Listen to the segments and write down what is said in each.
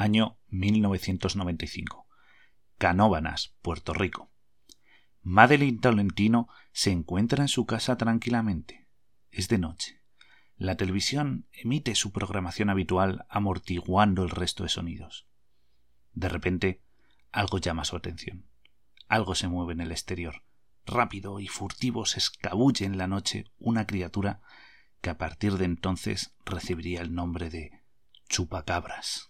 año 1995. Canóbanas, Puerto Rico. Madeline Tolentino se encuentra en su casa tranquilamente. Es de noche. La televisión emite su programación habitual amortiguando el resto de sonidos. De repente, algo llama su atención. Algo se mueve en el exterior. Rápido y furtivo se escabulle en la noche una criatura que a partir de entonces recibiría el nombre de chupacabras.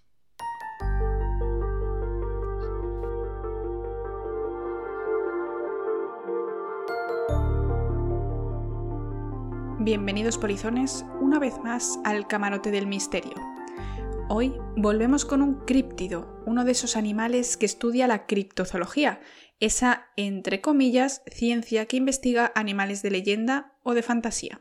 Bienvenidos polizones una vez más al camarote del misterio. Hoy volvemos con un críptido, uno de esos animales que estudia la criptozoología, esa, entre comillas, ciencia que investiga animales de leyenda o de fantasía.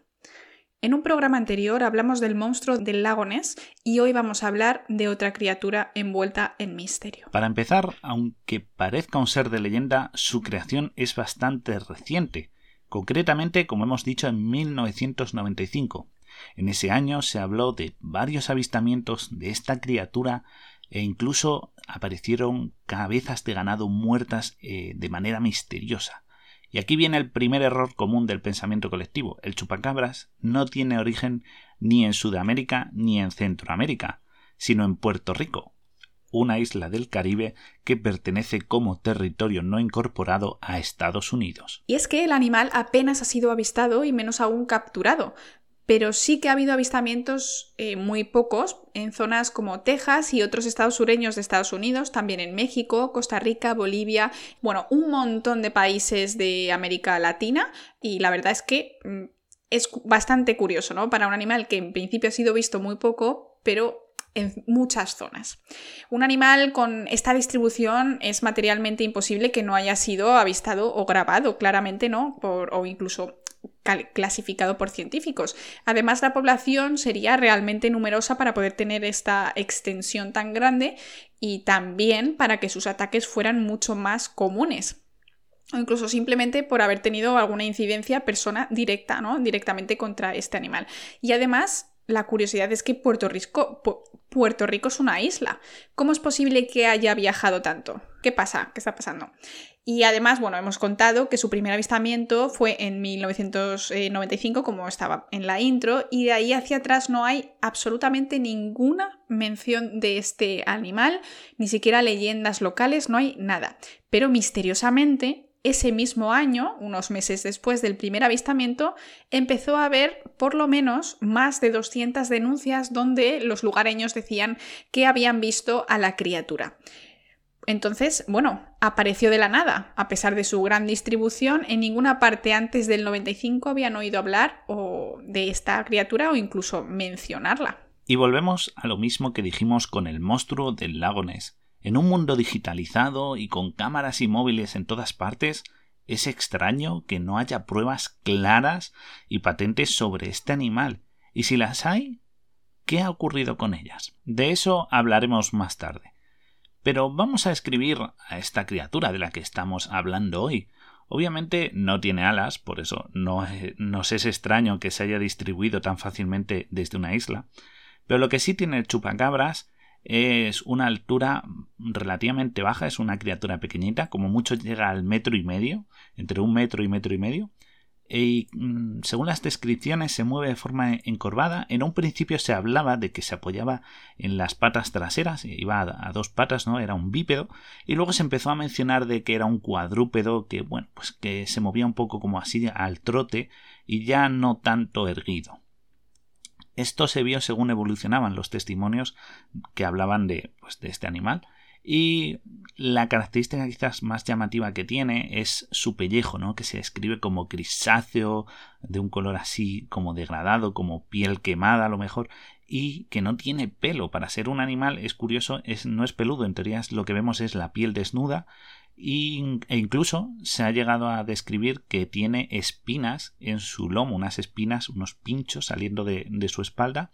En un programa anterior hablamos del monstruo del lago Ness y hoy vamos a hablar de otra criatura envuelta en misterio. Para empezar, aunque parezca un ser de leyenda, su creación es bastante reciente concretamente, como hemos dicho, en 1995. En ese año se habló de varios avistamientos de esta criatura e incluso aparecieron cabezas de ganado muertas eh, de manera misteriosa. Y aquí viene el primer error común del pensamiento colectivo. El chupacabras no tiene origen ni en Sudamérica ni en Centroamérica, sino en Puerto Rico, una isla del Caribe que pertenece como territorio no incorporado a Estados Unidos. Y es que el animal apenas ha sido avistado y menos aún capturado, pero sí que ha habido avistamientos eh, muy pocos en zonas como Texas y otros estados sureños de Estados Unidos, también en México, Costa Rica, Bolivia, bueno, un montón de países de América Latina y la verdad es que mm, es bastante curioso, ¿no? Para un animal que en principio ha sido visto muy poco, pero en muchas zonas. Un animal con esta distribución es materialmente imposible que no haya sido avistado o grabado, claramente no, por, o incluso clasificado por científicos. Además, la población sería realmente numerosa para poder tener esta extensión tan grande y también para que sus ataques fueran mucho más comunes o incluso simplemente por haber tenido alguna incidencia persona directa, ¿no? Directamente contra este animal. Y además, la curiosidad es que Puerto Rico, es una isla. ¿Cómo es posible que haya viajado tanto? ¿Qué pasa? ¿Qué está pasando? Y además, bueno, hemos contado que su primer avistamiento fue en 1995, como estaba en la intro, y de ahí hacia atrás no hay absolutamente ninguna mención de este animal, ni siquiera leyendas locales, no hay nada. Pero misteriosamente, ese mismo año, unos meses después del primer avistamiento, empezó a haber por lo menos más de 200 denuncias donde los lugareños decían que habían visto a la criatura. Entonces, bueno, apareció de la nada. A pesar de su gran distribución, en ninguna parte antes del 95 habían oído hablar o de esta criatura o incluso mencionarla. Y volvemos a lo mismo que dijimos con el monstruo del lago Ness. En un mundo digitalizado y con cámaras y móviles en todas partes, es extraño que no haya pruebas claras y patentes sobre este animal. Y si las hay, ¿qué ha ocurrido con ellas? De eso hablaremos más tarde. Pero vamos a escribir a esta criatura de la que estamos hablando hoy. Obviamente no tiene alas, por eso no nos es extraño que se haya distribuido tan fácilmente desde una isla. Pero lo que sí tiene el chupacabras es una altura relativamente baja, es una criatura pequeñita, como mucho llega al metro y medio, entre un metro y metro y medio. Y mm, según las descripciones se mueve de forma encorvada. En un principio se hablaba de que se apoyaba en las patas traseras, iba a, dos patas, ¿no? Era un bípedo. Y luego se empezó a mencionar de que era un cuadrúpedo que, bueno, pues que se movía un poco como así al trote y ya no tanto erguido. Esto se vio según evolucionaban los testimonios que hablaban de, pues, de este animal. Y la característica quizás más llamativa que tiene es su pellejo, ¿no? que se describe como grisáceo, de un color así como degradado, como piel quemada a lo mejor, y que no tiene pelo. Para ser un animal es curioso, es, no es peludo, en teoría lo que vemos es la piel desnuda e incluso se ha llegado a describir que tiene espinas en su lomo, unas espinas, unos pinchos saliendo de, su espalda.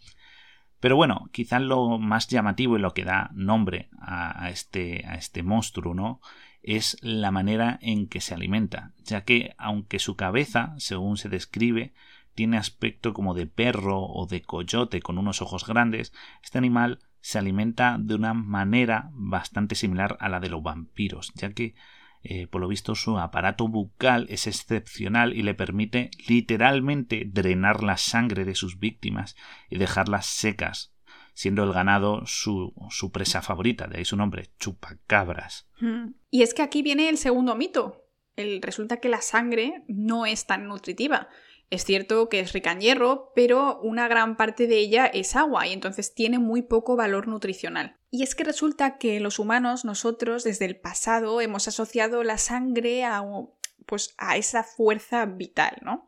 Pero bueno, quizás lo más llamativo y lo que da nombre a, este, a este monstruo, ¿no? Es la manera en que se alimenta, ya que aunque su cabeza, según se describe, tiene aspecto como de perro o de coyote con unos ojos grandes, este animal se alimenta de una manera bastante similar a la de los vampiros, ya que eh, por lo visto su aparato bucal es excepcional y le permite literalmente drenar la sangre de sus víctimas y dejarlas secas, siendo el ganado su, su presa favorita, de ahí su nombre, chupacabras. Hmm. Y es que aquí viene el segundo mito. El, resulta que la sangre no es tan nutritiva. Es cierto que es rica en hierro, pero una gran parte de ella es agua y entonces tiene muy poco valor nutricional. Y es que resulta que los humanos, nosotros, desde el pasado, hemos asociado la sangre a, pues, a esa fuerza vital, ¿no?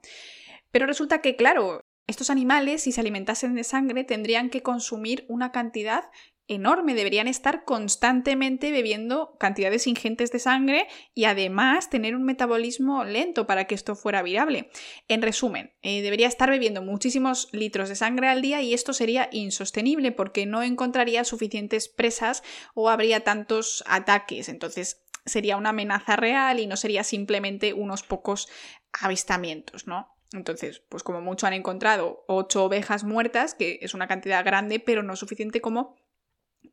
Pero resulta que, claro, estos animales, si se alimentasen de sangre, tendrían que consumir una cantidad enorme, deberían estar constantemente bebiendo cantidades ingentes de sangre y además tener un metabolismo lento para que esto fuera viable. En resumen, eh, debería estar bebiendo muchísimos litros de sangre al día y esto sería insostenible porque no encontraría suficientes presas o habría tantos ataques. Entonces sería una amenaza real y no sería simplemente unos pocos avistamientos, ¿no? Entonces, pues como mucho han encontrado ocho ovejas muertas, que es una cantidad grande, pero no suficiente como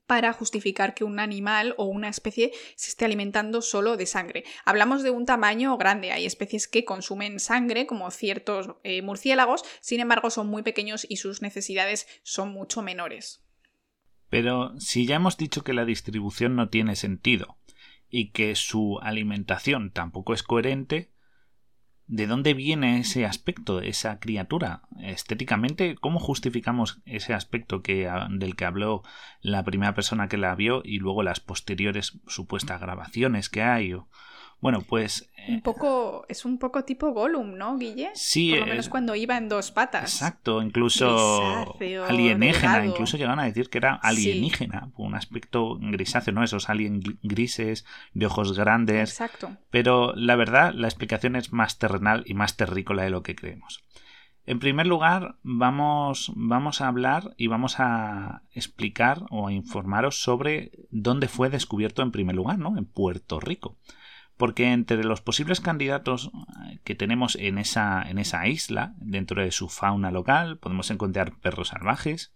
para justificar que un animal o una especie se esté alimentando solo de sangre. Hablamos de un tamaño grande, hay especies que consumen sangre, como ciertos eh, murciélagos, sin embargo son muy pequeños y sus necesidades son mucho menores. Pero si ya hemos dicho que la distribución no tiene sentido y que su alimentación tampoco es coherente, ¿De dónde viene ese aspecto, esa criatura? Estéticamente, ¿cómo justificamos ese aspecto que, del que habló la primera persona que la vio y luego las posteriores supuestas grabaciones que hay? Bueno, pues. Un eh, poco. Es un poco tipo Gollum, ¿no, Guille? Sí. Por lo menos cuando iba en dos patas. Exacto, incluso. alienígena, incluso llegan a decir que era alienígena, un aspecto grisáceo, ¿no? Esos alien grises, de ojos grandes. Exacto. Pero la verdad, la explicación es más terrenal y más terrícola de lo que creemos. En primer lugar, vamos, vamos a hablar y vamos a explicar o a informaros sobre dónde fue descubierto en primer lugar, ¿no? En Puerto Rico porque entre los posibles candidatos eh, que tenemos en esa, en esa isla, dentro de su fauna local, podemos encontrar perros salvajes,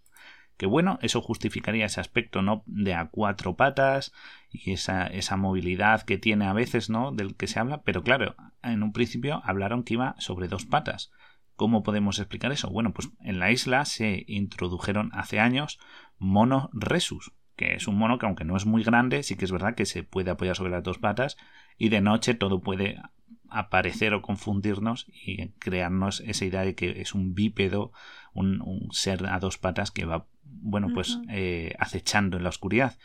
que bueno, eso justificaría ese aspecto no de a cuatro patas y esa, esa movilidad que tiene a veces, ¿no? del que se habla, pero claro, en un principio hablaron que iba sobre dos patas. ¿Cómo podemos explicar eso? Bueno, pues en la isla se introdujeron hace años mono resus, que es un mono que aunque no es muy grande, sí que es verdad que se puede apoyar sobre las dos patas y de noche todo puede aparecer o confundirnos y crearnos esa idea de que es un bípedo, un, ser a dos patas que va, bueno, pues eh, acechando en la oscuridad.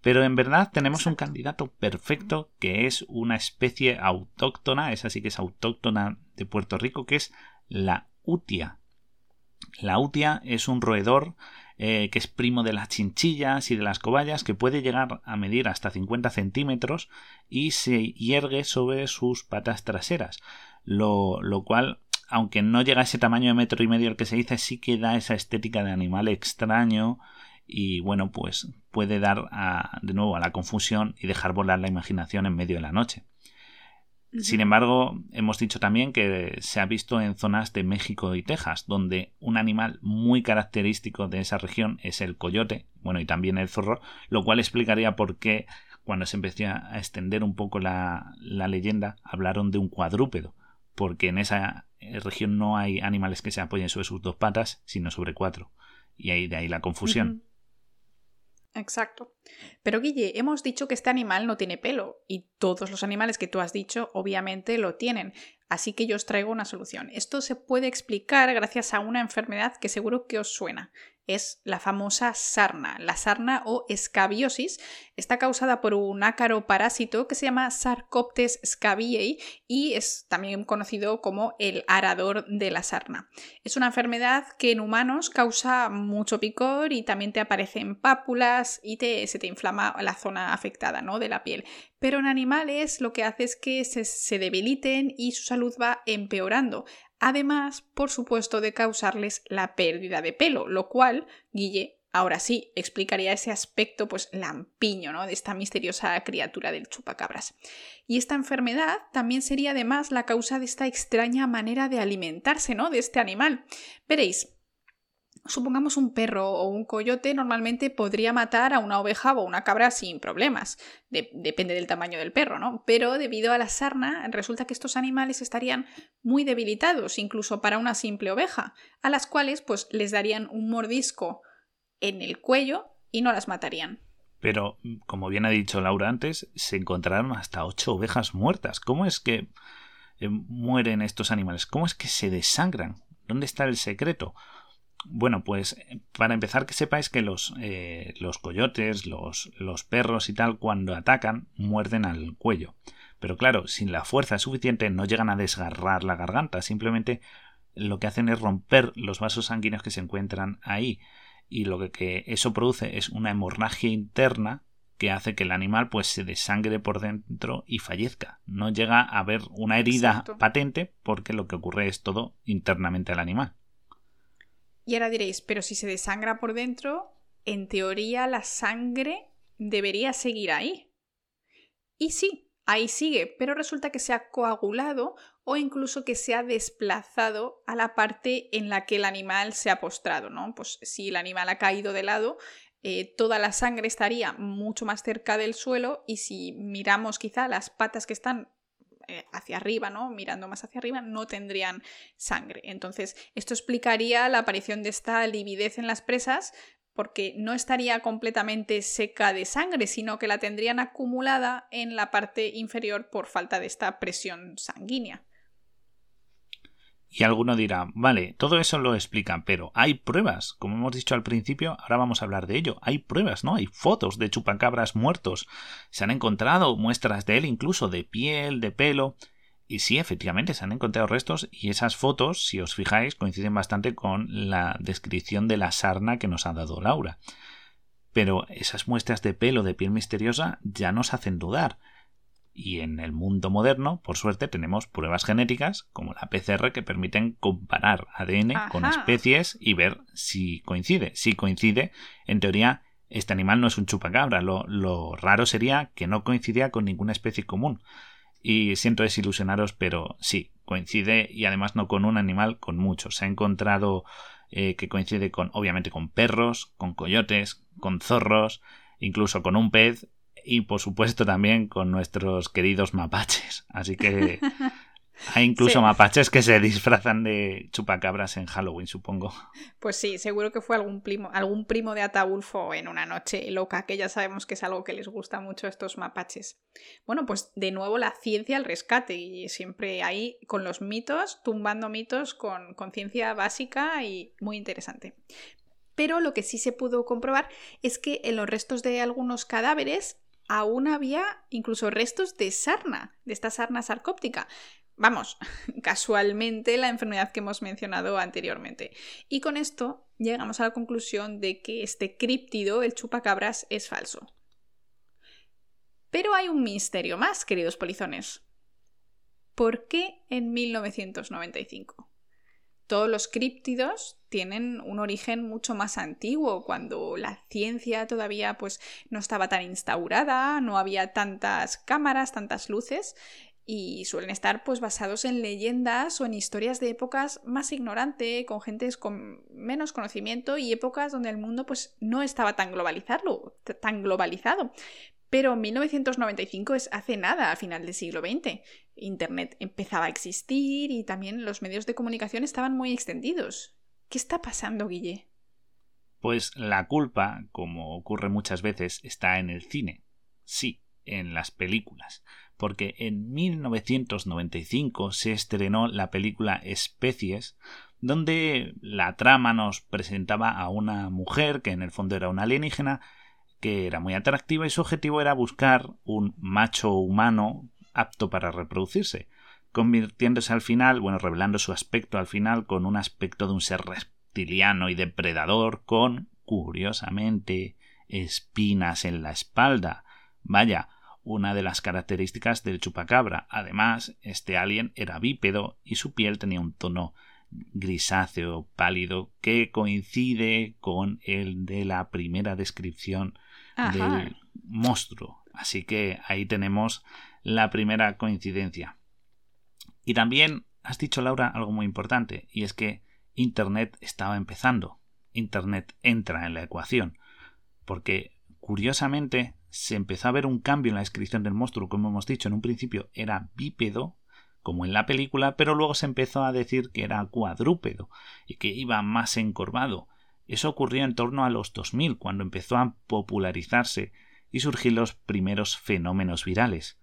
Pero en verdad tenemos un candidato perfecto que es una especie autóctona, esa sí que es autóctona de Puerto Rico, que es la utia. La utia es un roedor eh, que es primo de las chinchillas y de las cobayas, que puede llegar a medir hasta 50 centímetros y se hiergue sobre sus patas traseras, lo, cual aunque no llega a ese tamaño de metro y medio el que se dice, sí que da esa estética de animal extraño y bueno, pues puede dar de nuevo a la confusión y dejar volar la imaginación en medio de la noche. Sin embargo, hemos dicho también que se ha visto en zonas de México y Texas, donde un animal muy característico de esa región es el coyote, bueno, y también el zorro, lo cual explicaría por qué cuando se empezó a extender un poco la, leyenda, hablaron de un cuadrúpedo, porque en esa región no hay animales que se apoyen sobre sus dos patas, sino sobre cuatro. Y ahí de ahí la confusión. Exacto. Pero Guille, hemos dicho que este animal no tiene pelo y todos los animales que tú has dicho obviamente lo tienen. Así que yo os traigo una solución. Esto se puede explicar gracias a una enfermedad que seguro que os suena es la famosa sarna. La sarna o escabiosis está causada por un ácaro parásito que se llama Sarcoptes scabiei y es también conocido como el arador de la sarna. Es una enfermedad que en humanos causa mucho picor y también te aparecen pápulas y te, se te inflama la zona afectada ¿no? de la piel. Pero en animales lo que hace es que se, se debiliten y su salud va empeorando además, por supuesto, de causarles la pérdida de pelo, lo cual, Guille, ahora sí, explicaría ese aspecto, pues, lampiño, ¿no? De esta misteriosa criatura del chupacabras. Y esta enfermedad también sería además la causa de esta extraña manera de alimentarse, ¿no? De este animal. Veréis, Supongamos un perro o un coyote normalmente podría matar a una oveja o una cabra sin problemas. depende del tamaño del perro, ¿no? Pero debido a la sarna, resulta que estos animales estarían muy debilitados, incluso para una simple oveja, a las cuales pues les darían un mordisco en el cuello y no las matarían. Pero, como bien ha dicho Laura antes, se encontraron hasta ocho ovejas muertas. ¿Cómo es que eh, mueren estos animales? ¿Cómo es que se desangran? ¿Dónde está el secreto? Bueno, pues para empezar que sepáis que los, eh, los coyotes, los, los perros y tal, cuando atacan, muerden al cuello. Pero claro, sin la fuerza suficiente no llegan a desgarrar la garganta, simplemente lo que hacen es romper los vasos sanguíneos que se encuentran ahí. Y lo que, eso produce es una hemorragia interna que hace que el animal pues se desangre por dentro y fallezca. No llega a haber una herida patente porque lo que ocurre es todo internamente al animal. Y ahora diréis, pero si se desangra por dentro, en teoría la sangre debería seguir ahí. Y sí, ahí sigue, pero resulta que se ha coagulado o incluso que se ha desplazado a la parte en la que el animal se ha postrado, ¿no? Pues si el animal ha caído de lado, eh, toda la sangre estaría mucho más cerca del suelo y si miramos quizá las patas que están eh, hacia arriba, ¿no? Mirando más hacia arriba, no tendrían sangre. Entonces, esto explicaría la aparición de esta lividez en las presas, porque no estaría completamente seca de sangre, sino que la tendrían acumulada en la parte inferior por falta de esta presión sanguínea. Y alguno dirá, vale, todo eso lo explican, pero hay pruebas, como hemos dicho al principio, ahora vamos a hablar de ello, hay pruebas, ¿no? Hay fotos de chupacabras muertos, se han encontrado muestras de él incluso de piel, de pelo, y sí, efectivamente, se han encontrado restos y esas fotos, si os fijáis, coinciden bastante con la descripción de la sarna que nos ha dado Laura. Pero esas muestras de pelo de piel misteriosa ya nos hacen dudar. Y en el mundo moderno, por suerte, tenemos pruebas genéticas como la PCR que permiten comparar ADN con especies y ver si coincide. Si coincide, en teoría, este animal no es un chupacabra. Lo, lo raro sería que no coincidía con ninguna especie común. Y siento desilusionaros, pero sí, coincide y además no con un animal, con muchos. Se ha encontrado eh, que coincide con, obviamente, con perros, con coyotes, con zorros, incluso con un pez y por supuesto también con nuestros queridos mapaches. Así que hay incluso mapaches que se disfrazan de chupacabras en Halloween, supongo. Pues sí, seguro que fue algún primo, algún primo de Ataulfo en una noche loca, que ya sabemos que es algo que les gusta mucho a estos mapaches. Bueno, pues de nuevo la ciencia al rescate y siempre ahí con los mitos, tumbando mitos con, con ciencia básica y muy interesante. Pero lo que sí se pudo comprobar es que en los restos de algunos cadáveres aún había incluso restos de sarna, de esta sarna sarcóptica. Vamos, casualmente la enfermedad que hemos mencionado anteriormente. Y con esto llegamos a la conclusión de que este críptido, el chupacabras, es falso. Pero hay un misterio más, queridos polizones. ¿Por qué en 1995? Todos los críptidos tienen un origen mucho más antiguo, cuando la ciencia todavía pues, no estaba tan instaurada, no había tantas cámaras, tantas luces, y suelen estar pues basados en leyendas o en historias de épocas más ignorantes, con gentes con menos conocimiento y épocas donde el mundo pues no estaba tan globalizado, tan globalizado. Pero 1995 es hace nada, a final del siglo XX. Internet empezaba a existir y también los medios de comunicación estaban muy extendidos. ¿Qué está pasando, Guille? Pues la culpa, como ocurre muchas veces, está en el cine. Sí, en las películas. Porque en 1995 se estrenó la película Especies, donde la trama nos presentaba a una mujer que en el fondo era una alienígena que era muy atractiva y su objetivo era buscar un macho humano apto para reproducirse, convirtiéndose al final, bueno, revelando su aspecto al final con un aspecto de un ser reptiliano y depredador con, curiosamente, espinas en la espalda. Vaya, una de las características del chupacabra. Además, este alien era bípedo y su piel tenía un tono grisáceo pálido que coincide con el de la primera descripción del monstruo. Así que ahí tenemos la primera coincidencia. Y también has dicho, Laura, algo muy importante, y es que Internet estaba empezando. Internet entra en la ecuación. Porque, curiosamente, se empezó a ver un cambio en la descripción del monstruo, como hemos dicho, en un principio era bípedo, como en la película, pero luego se empezó a decir que era cuadrúpedo y que iba más encorvado. Eso ocurrió en torno a los 2000, cuando empezó a popularizarse y surgir los primeros fenómenos virales,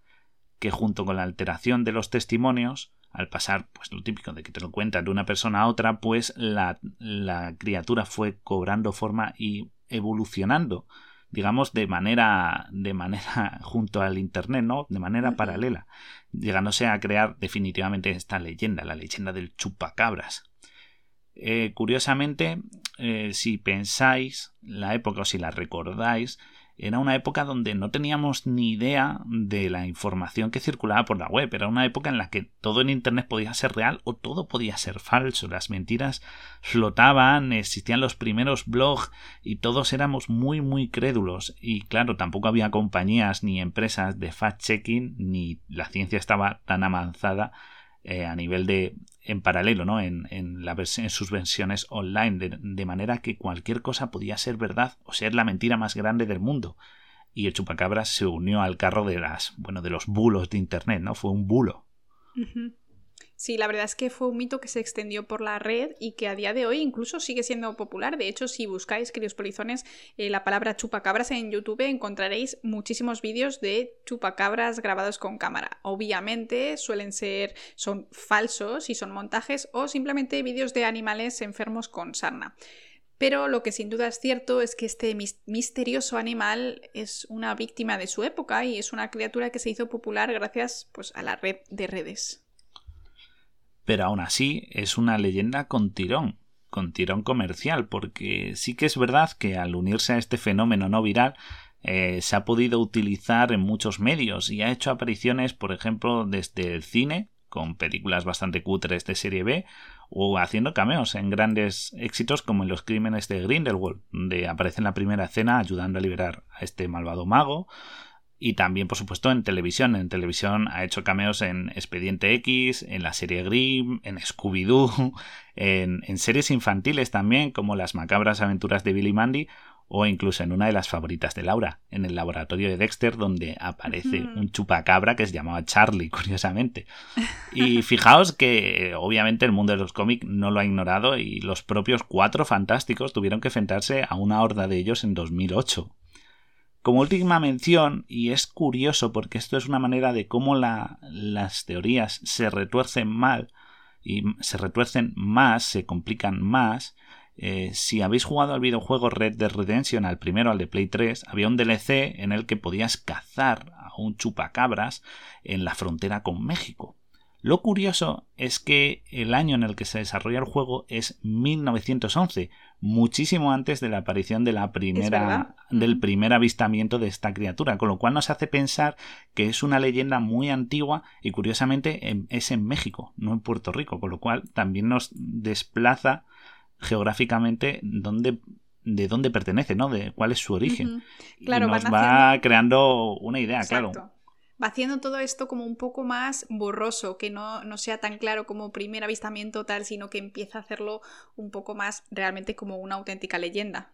que junto con la alteración de los testimonios, al pasar, pues lo típico de que te lo cuentan de una persona a otra, pues la, la criatura fue cobrando forma y evolucionando digamos, de manera, de manera junto al Internet, ¿no? De manera paralela, llegándose a crear definitivamente esta leyenda, la leyenda del chupacabras. Eh, curiosamente, eh, si pensáis la época o si la recordáis, era una época donde no teníamos ni idea de la información que circulaba por la web. Era una época en la que todo en Internet podía ser real o todo podía ser falso. Las mentiras flotaban, existían los primeros blogs y todos éramos muy muy crédulos. Y claro, tampoco había compañías ni empresas de fact-checking ni la ciencia estaba tan avanzada eh, a nivel de en paralelo, ¿no? En, en, la en sus versiones online, de, manera que cualquier cosa podía ser verdad o ser la mentira más grande del mundo. Y el chupacabras se unió al carro de las, bueno, de los bulos de internet, ¿no? Fue un bulo. Sí, la verdad es que fue un mito que se extendió por la red y que a día de hoy incluso sigue siendo popular. De hecho, si buscáis, queridos polizones, eh, la palabra chupacabras en YouTube encontraréis muchísimos vídeos de chupacabras grabados con cámara. Obviamente suelen ser, son falsos y son montajes o simplemente vídeos de animales enfermos con sarna. Pero lo que sin duda es cierto es que este misterioso animal es una víctima de su época y es una criatura que se hizo popular gracias pues, a la red de redes pero aún así es una leyenda con tirón, con tirón comercial, porque sí que es verdad que al unirse a este fenómeno no viral, eh, se ha podido utilizar en muchos medios y ha hecho apariciones, por ejemplo, desde el cine, con películas bastante cutres de serie B, o haciendo cameos en grandes éxitos como en los crímenes de Grindelwald, donde aparece en la primera escena ayudando a liberar a este malvado mago, y también, por supuesto, en televisión. En televisión ha hecho cameos en Expediente X, en la serie Grimm, en Scooby-Doo, en, en, series infantiles también, como Las macabras aventuras de Billy Mandy, o incluso en una de las favoritas de Laura, en el laboratorio de Dexter, donde aparece un chupacabra que se llamaba Charlie, curiosamente. Y fijaos que, obviamente, el mundo de los cómics no lo ha ignorado y los propios cuatro fantásticos tuvieron que enfrentarse a una horda de ellos en 2008. Como última mención, y es curioso porque esto es una manera de cómo las teorías se retuercen mal y se retuercen más, se complican más. Eh, si habéis jugado al videojuego Red Dead Redemption, al primero, al de Play 3, había un DLC en el que podías cazar a un chupacabras en la frontera con México. Lo curioso es que el año en el que se desarrolla el juego es 1911, muchísimo antes de la aparición de la primera, del primer avistamiento de esta criatura, con lo cual nos hace pensar que es una leyenda muy antigua y curiosamente es en México, no en Puerto Rico, con lo cual también nos desplaza geográficamente donde de dónde pertenece, ¿no? De cuál es su origen. Claro, y nos va creando una idea, claro haciendo todo esto como un poco más borroso, que no, no, sea tan claro como primer avistamiento tal, sino que empieza a hacerlo un poco más realmente como una auténtica leyenda.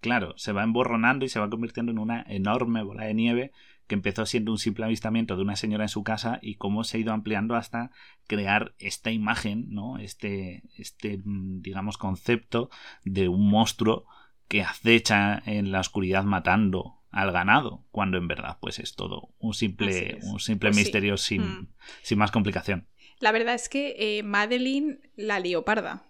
Claro, se va emborronando y se va convirtiendo en una enorme bola de nieve que empezó siendo un simple avistamiento de una señora en su casa y cómo se ha ido ampliando hasta crear esta imagen, ¿no? Este, este mm, digamos, concepto de un monstruo que acecha en la oscuridad matando al ganado, cuando en verdad pues es todo un simple, Un simple pues misterio sin, mm. sin, más complicación. La verdad es que eh, Madeline la leoparda.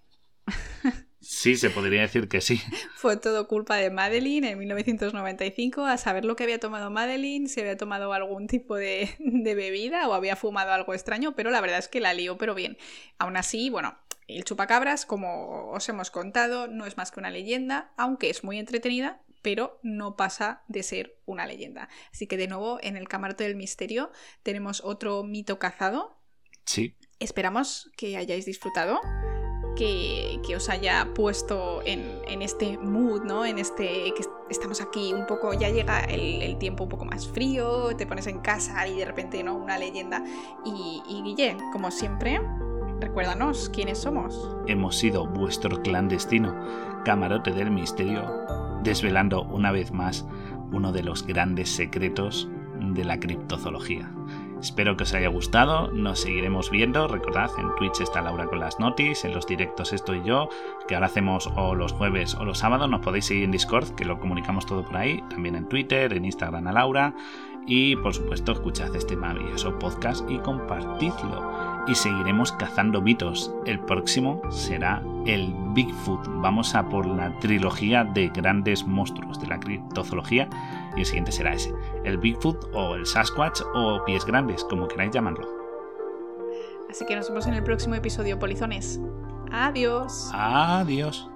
Sí, se podría decir que sí. Fue todo culpa de Madeline en 1995, a saber lo que había tomado Madeline, si había tomado algún tipo de, de, bebida o había fumado algo extraño, pero la verdad es que la lió, pero bien. Aún así, bueno, el chupacabras, como os hemos contado, no es más que una leyenda, aunque es muy entretenida, pero no pasa de ser una leyenda. Así que de nuevo, en el camarote del misterio tenemos otro mito cazado. Sí. Esperamos que hayáis disfrutado. Que, os haya puesto en, este mood, ¿no? En este que estamos aquí un poco, ya llega el, tiempo un poco más frío, te pones en casa y de repente, ¿no? Una leyenda. Y, y Guille, como siempre, Recuérdanos quiénes somos. Hemos sido vuestro clandestino camarote del misterio, desvelando una vez más uno de los grandes secretos de la criptozoología. Espero que os haya gustado, nos seguiremos viendo, recordad, en Twitch está Laura con las notis, en los directos estoy yo, que ahora hacemos o los jueves o los sábados, nos podéis seguir en Discord, que lo comunicamos todo por ahí, también en Twitter, en Instagram a Laura, y por supuesto escuchad este maravilloso podcast y compartidlo y seguiremos cazando mitos. El próximo será el Bigfoot. Vamos a por la trilogía de grandes monstruos de la criptozoología y el siguiente será ese, el Bigfoot o el Sasquatch o pies grandes, como queráis llamarlo. Así que nos vemos en el próximo episodio, polizones. Adiós. Adiós.